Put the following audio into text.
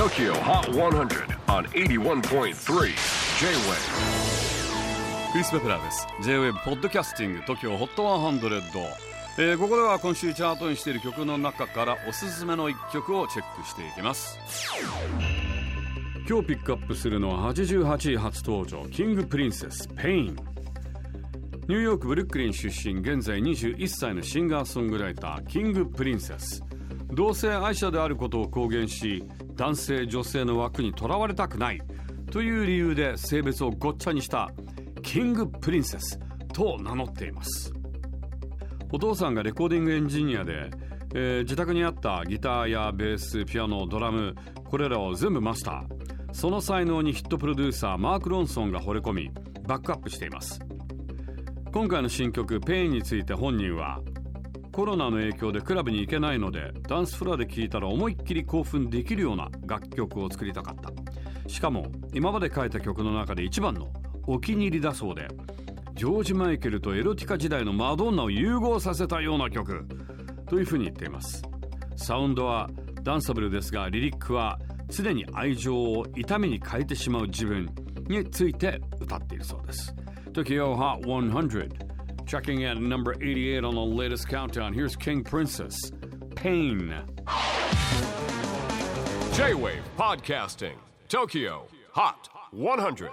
TOKYO HOT 100 on 81.3 J-WAVE クリス・ベプラーです。J-WAVE ポッドキャスティング TOKYO HOT 100、えー、ここでは今週チャートにしている曲の中からおすすめの一曲をチェックしていきます。今日ピックアップするのは88位初登場キング・プリンセスペインニューヨークブルックリン出身現在21歳のシンガーソングライターキング・プリンセス同性愛者であることを公言し男性女性の枠にとらわれたくないという理由で性別をごっちゃにしたキング・プリンセスと名乗っています。お父さんがレコーディングエンジニアで、えー、自宅にあったギターやベースピアノドラムこれらを全部マスター。その才能にヒットプロデューサーマーク・ロンソンが惚れ込みバックアップしています。今回の新曲「ペインについて本人はコロナの影響でクラブに行けないのでダンスフロアで聴いたら思いっきり興奮できるような楽曲を作りたかった。しかも今まで書いた曲の中で一番のお気に入りだそうでジョージ・マイケルとエロティカ時代のマドンナを融合させたような曲。というふうに言っています。サウンドはダンサブルですがリリックは常に愛情を痛みに変えてしまう自分について歌っているそうです。Tokyo Hot 100. Checking in at number 88 on the latest countdown. Here's King Princess. Pain. J-Wave Podcasting. Tokyo Hot 100.